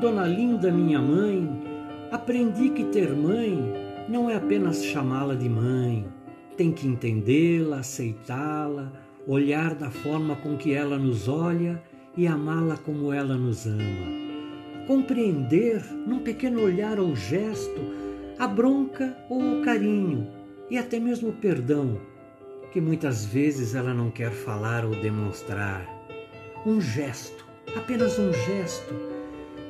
Dona Linda, minha mãe, aprendi que ter mãe não é apenas chamá-la de mãe, tem que entendê-la, aceitá-la, olhar da forma com que ela nos olha e amá-la como ela nos ama. Compreender, num pequeno olhar ou gesto, a bronca ou o carinho e até mesmo o perdão, que muitas vezes ela não quer falar ou demonstrar. Um gesto, apenas um gesto,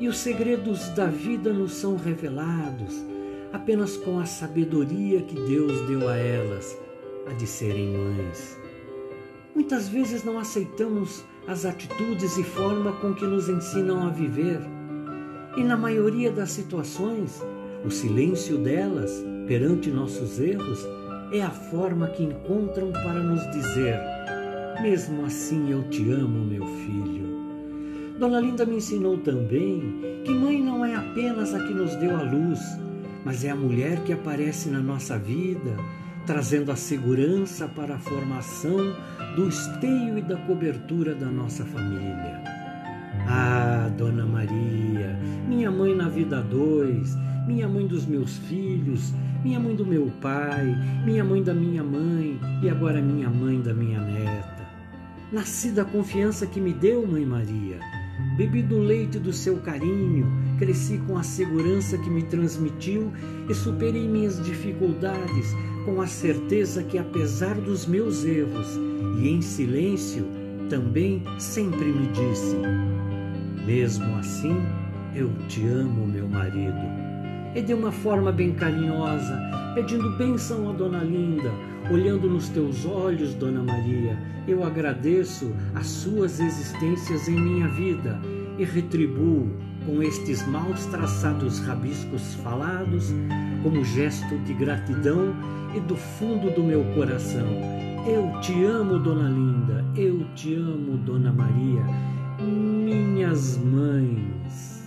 e os segredos da vida nos são revelados apenas com a sabedoria que Deus deu a elas, a de serem mães. Muitas vezes não aceitamos as atitudes e forma com que nos ensinam a viver. E na maioria das situações, o silêncio delas perante nossos erros é a forma que encontram para nos dizer: Mesmo assim eu te amo, meu filho. Dona Linda me ensinou também que mãe não é apenas a que nos deu a luz, mas é a mulher que aparece na nossa vida, trazendo a segurança para a formação do esteio e da cobertura da nossa família. Ah, Dona Maria, minha mãe na vida dois, minha mãe dos meus filhos, minha mãe do meu pai, minha mãe da minha mãe e agora minha mãe da minha neta. Nasci da confiança que me deu, Mãe Maria. Bebi do leite do seu carinho, cresci com a segurança que me transmitiu e superei minhas dificuldades com a certeza que, apesar dos meus erros e em silêncio, também sempre me disse: Mesmo assim, eu te amo, meu marido. E de uma forma bem carinhosa, pedindo bênção a Dona Linda, olhando nos teus olhos, Dona Maria, eu agradeço as suas existências em minha vida e retribuo com estes maus traçados rabiscos falados, como gesto de gratidão e do fundo do meu coração. Eu te amo, Dona Linda, eu te amo, Dona Maria, minhas mães.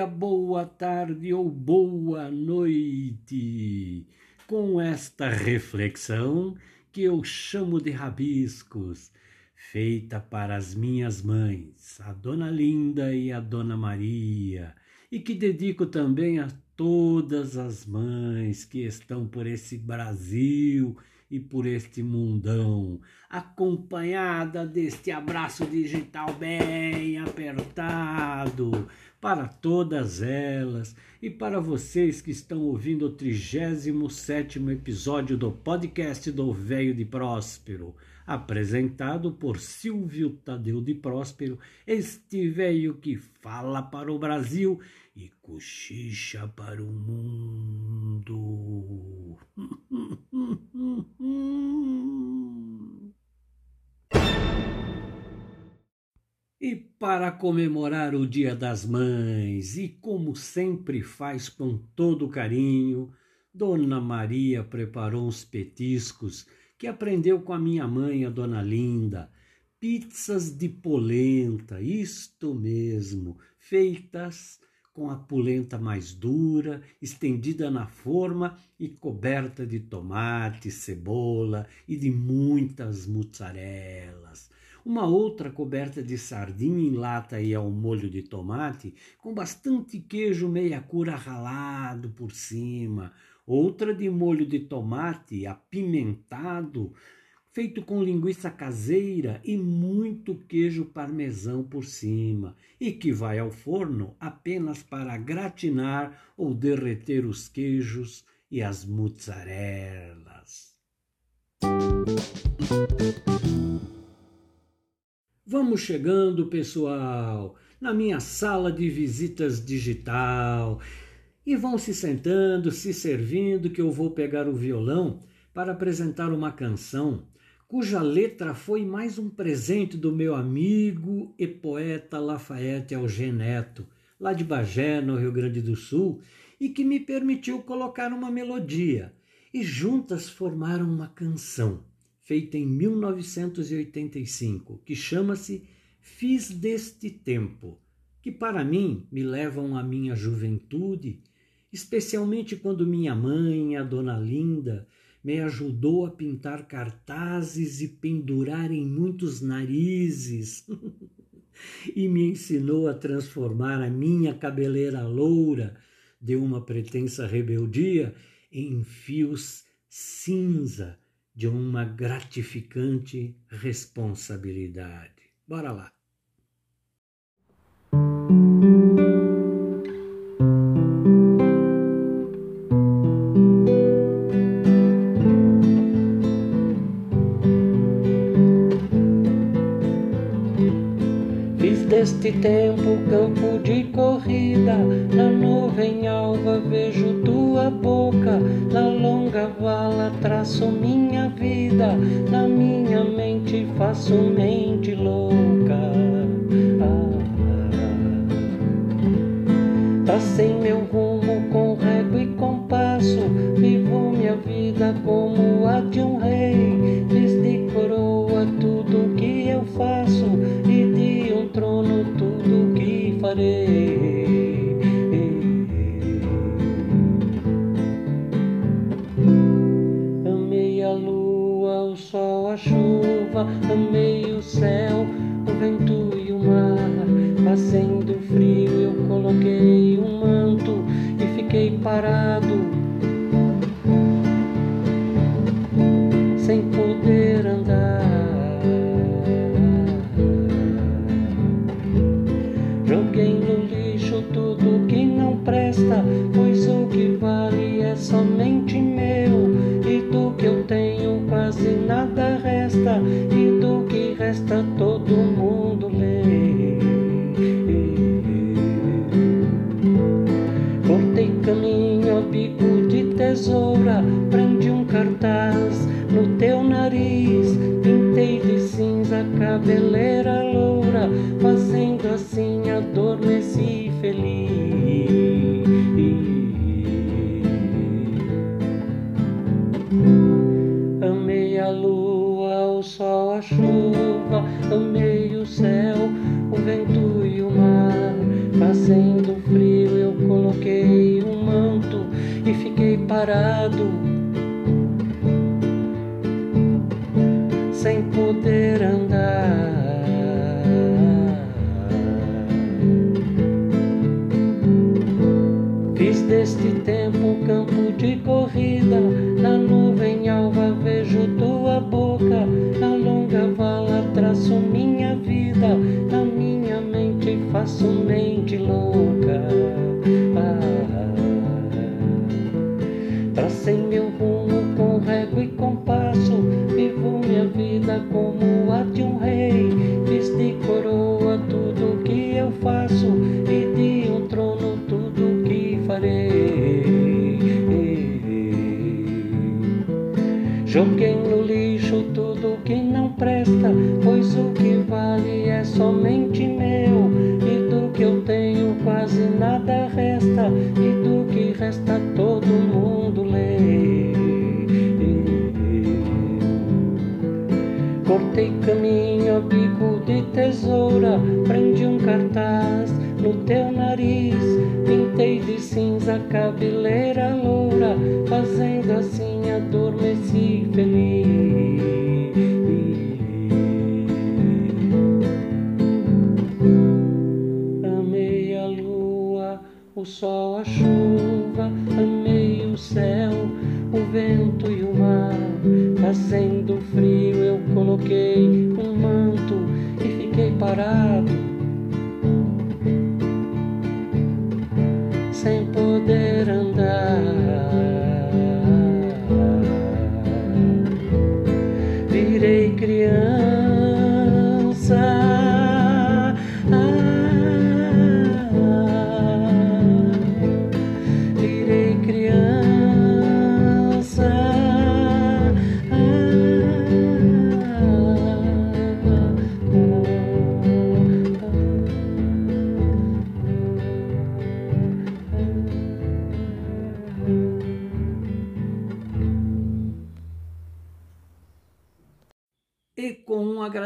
Dia, boa tarde ou boa noite. Com esta reflexão que eu chamo de rabiscos, feita para as minhas mães, a Dona Linda e a Dona Maria, e que dedico também a todas as mães que estão por esse Brasil e por este mundão, acompanhada deste abraço digital bem apertado para todas elas e para vocês que estão ouvindo o 37º episódio do podcast do Velho de Próspero, apresentado por Silvio Tadeu de Próspero, este velho que fala para o Brasil e cochicha para o mundo. Para comemorar o Dia das Mães, e como sempre faz com todo carinho, Dona Maria preparou uns petiscos que aprendeu com a minha mãe, a Dona Linda. Pizzas de polenta, isto mesmo, feitas com a polenta mais dura, estendida na forma e coberta de tomate, cebola e de muitas muzzarelas. Uma outra coberta de sardinha em lata e ao molho de tomate, com bastante queijo meia cura ralado por cima. Outra de molho de tomate apimentado feito com linguiça caseira e muito queijo parmesão por cima, e que vai ao forno apenas para gratinar ou derreter os queijos e as mozzarelas. Vamos chegando, pessoal, na minha sala de visitas digital. E vão se sentando, se servindo, que eu vou pegar o violão para apresentar uma canção cuja letra foi mais um presente do meu amigo e poeta Lafayette Algeneto, lá de Bagé, no Rio Grande do Sul, e que me permitiu colocar uma melodia. E juntas formaram uma canção, feita em 1985, que chama-se fiz deste tempo, que para mim me levam à minha juventude, especialmente quando minha mãe, a dona Linda, me ajudou a pintar cartazes e pendurar em muitos narizes. e me ensinou a transformar a minha cabeleira loura de uma pretensa rebeldia em fios cinza de uma gratificante responsabilidade. Bora lá. deste tempo campo vejo tua boca Na longa vala traço minha vida Na minha mente faço mente louca. Ah, Tracei meu rumo assim adormeci feliz. Amei a luz o sol, a chuva, amei o céu, o vento e o mar. Fazendo frio, eu coloquei um manto e fiquei parado. Sem poder andar. Campo de corrida, na nuvem alva vejo tua boca traço minha vida, na minha mente faço mente louca. Cortei caminho a bico de tesoura, prendi um cartaz no teu nariz, pintei de cinza a cabeleira loura, fazendo assim adormeci feliz. o sol, a chuva, amei o céu, Fazendo frio, eu coloquei um manto e fiquei parado,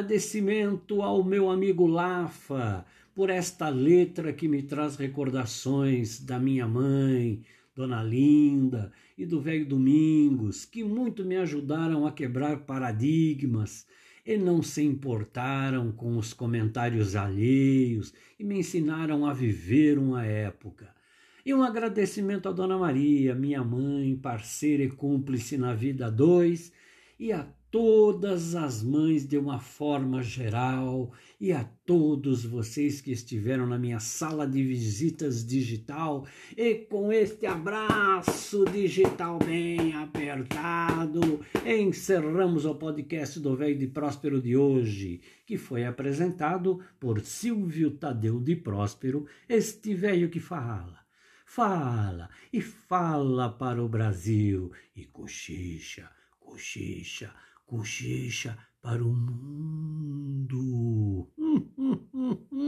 agradecimento ao meu amigo Lafa por esta letra que me traz recordações da minha mãe, Dona Linda e do velho Domingos, que muito me ajudaram a quebrar paradigmas e não se importaram com os comentários alheios e me ensinaram a viver uma época. E um agradecimento a Dona Maria, minha mãe, parceira e cúmplice na vida dois, e a todas as mães de uma forma geral e a todos vocês que estiveram na minha sala de visitas digital. E com este abraço digital bem apertado, encerramos o podcast do Velho de Próspero de hoje, que foi apresentado por Silvio Tadeu de Próspero, este velho que fala fala e fala para o Brasil. E cochicha, cochicha, cochicha para o mundo. Hum, hum, hum,